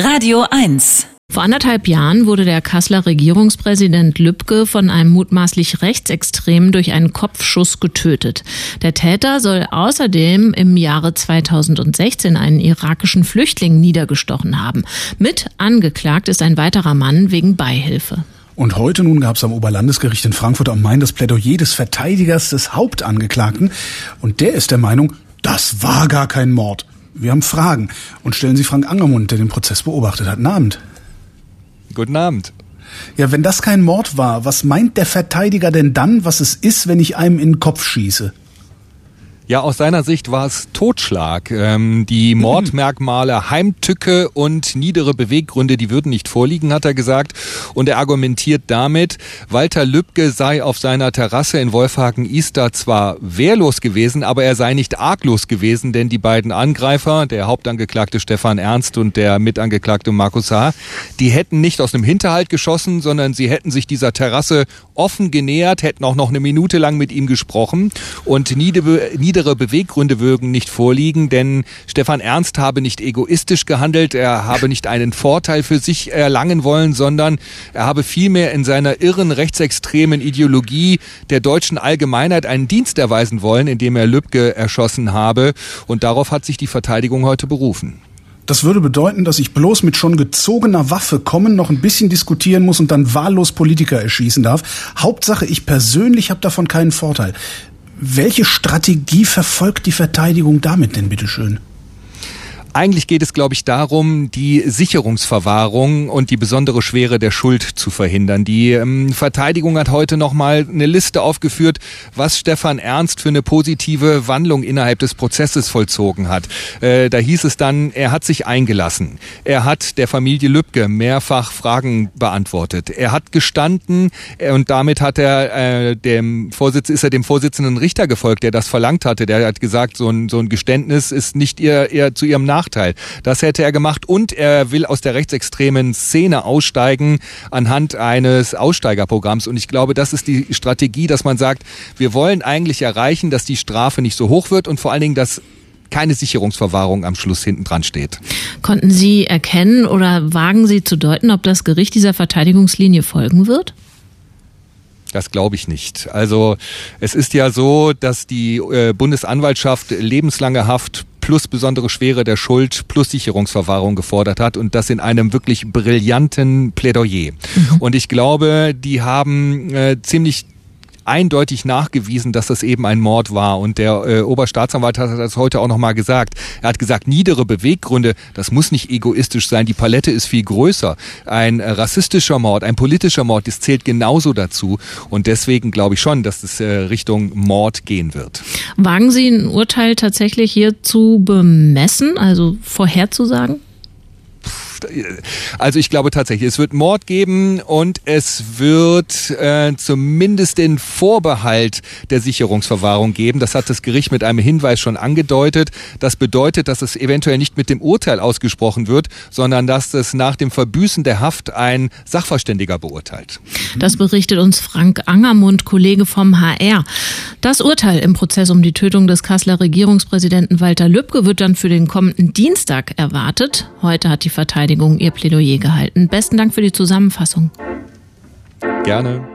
Radio 1 vor anderthalb Jahren wurde der Kasseler Regierungspräsident Lübcke von einem mutmaßlich Rechtsextremen durch einen Kopfschuss getötet. Der Täter soll außerdem im Jahre 2016 einen irakischen Flüchtling niedergestochen haben. Mit angeklagt ist ein weiterer Mann wegen Beihilfe. Und heute nun gab es am Oberlandesgericht in Frankfurt am Main das Plädoyer des Verteidigers des Hauptangeklagten. Und der ist der Meinung, das war gar kein Mord. Wir haben Fragen und stellen Sie Frank Angermund, der den Prozess beobachtet hat. Guten Abend. Guten Abend. Ja, wenn das kein Mord war, was meint der Verteidiger denn dann, was es ist, wenn ich einem in den Kopf schieße? Ja, aus seiner Sicht war es Totschlag. Ähm, die. Mordmerkmale Heimtücke und niedere Beweggründe, die würden nicht vorliegen, hat er gesagt. Und er argumentiert damit, Walter Lübcke sei auf seiner Terrasse in Wolfhagen-Easter zwar wehrlos gewesen, aber er sei nicht arglos gewesen, denn die beiden Angreifer, der Hauptangeklagte Stefan Ernst und der Mitangeklagte Markus H., die hätten nicht aus einem Hinterhalt geschossen, sondern sie hätten sich dieser Terrasse offen genähert, hätten auch noch eine Minute lang mit ihm gesprochen und niedere, niedere niedere Beweggründe würden nicht vorliegen, denn Stefan Ernst habe nicht egoistisch gehandelt, er habe nicht einen Vorteil für sich erlangen wollen, sondern er habe vielmehr in seiner irren rechtsextremen Ideologie der deutschen Allgemeinheit einen Dienst erweisen wollen, indem er Lübcke erschossen habe. Und darauf hat sich die Verteidigung heute berufen. Das würde bedeuten, dass ich bloß mit schon gezogener Waffe kommen, noch ein bisschen diskutieren muss und dann wahllos Politiker erschießen darf. Hauptsache, ich persönlich habe davon keinen Vorteil. Welche Strategie verfolgt die Verteidigung damit denn bitteschön? Eigentlich geht es, glaube ich, darum, die Sicherungsverwahrung und die besondere Schwere der Schuld zu verhindern. Die ähm, Verteidigung hat heute nochmal eine Liste aufgeführt, was Stefan Ernst für eine positive Wandlung innerhalb des Prozesses vollzogen hat. Äh, da hieß es dann, er hat sich eingelassen. Er hat der Familie Lübcke mehrfach Fragen beantwortet. Er hat gestanden äh, und damit hat er äh, dem Vorsitz, ist er dem Vorsitzenden Richter gefolgt, der das verlangt hatte. Der hat gesagt, so ein, so ein Geständnis ist nicht ihr, ihr zu ihrem Nachteil. Nachteil. Das hätte er gemacht und er will aus der rechtsextremen Szene aussteigen anhand eines Aussteigerprogramms. Und ich glaube, das ist die Strategie, dass man sagt, wir wollen eigentlich erreichen, dass die Strafe nicht so hoch wird und vor allen Dingen, dass keine Sicherungsverwahrung am Schluss hinten dran steht. Konnten Sie erkennen oder wagen Sie zu deuten, ob das Gericht dieser Verteidigungslinie folgen wird? Das glaube ich nicht. Also es ist ja so, dass die äh, Bundesanwaltschaft lebenslange Haft plus besondere Schwere der Schuld plus Sicherungsverwahrung gefordert hat und das in einem wirklich brillanten Plädoyer. Mhm. Und ich glaube, die haben äh, ziemlich eindeutig nachgewiesen, dass das eben ein Mord war. Und der äh, Oberstaatsanwalt hat das heute auch nochmal gesagt. Er hat gesagt, niedere Beweggründe, das muss nicht egoistisch sein. Die Palette ist viel größer. Ein äh, rassistischer Mord, ein politischer Mord, das zählt genauso dazu. Und deswegen glaube ich schon, dass es äh, Richtung Mord gehen wird. Wagen Sie ein Urteil tatsächlich hier zu bemessen, also vorherzusagen? Also ich glaube tatsächlich, es wird Mord geben und es wird äh, zumindest den Vorbehalt der Sicherungsverwahrung geben. Das hat das Gericht mit einem Hinweis schon angedeutet. Das bedeutet, dass es eventuell nicht mit dem Urteil ausgesprochen wird, sondern dass es nach dem Verbüßen der Haft ein Sachverständiger beurteilt. Das berichtet uns Frank Angermund, Kollege vom HR. Das Urteil im Prozess um die Tötung des Kasseler Regierungspräsidenten Walter Lübcke wird dann für den kommenden Dienstag erwartet. Heute hat die Verteidigung ihr Plädoyer gehalten. Besten Dank für die Zusammenfassung. Gerne.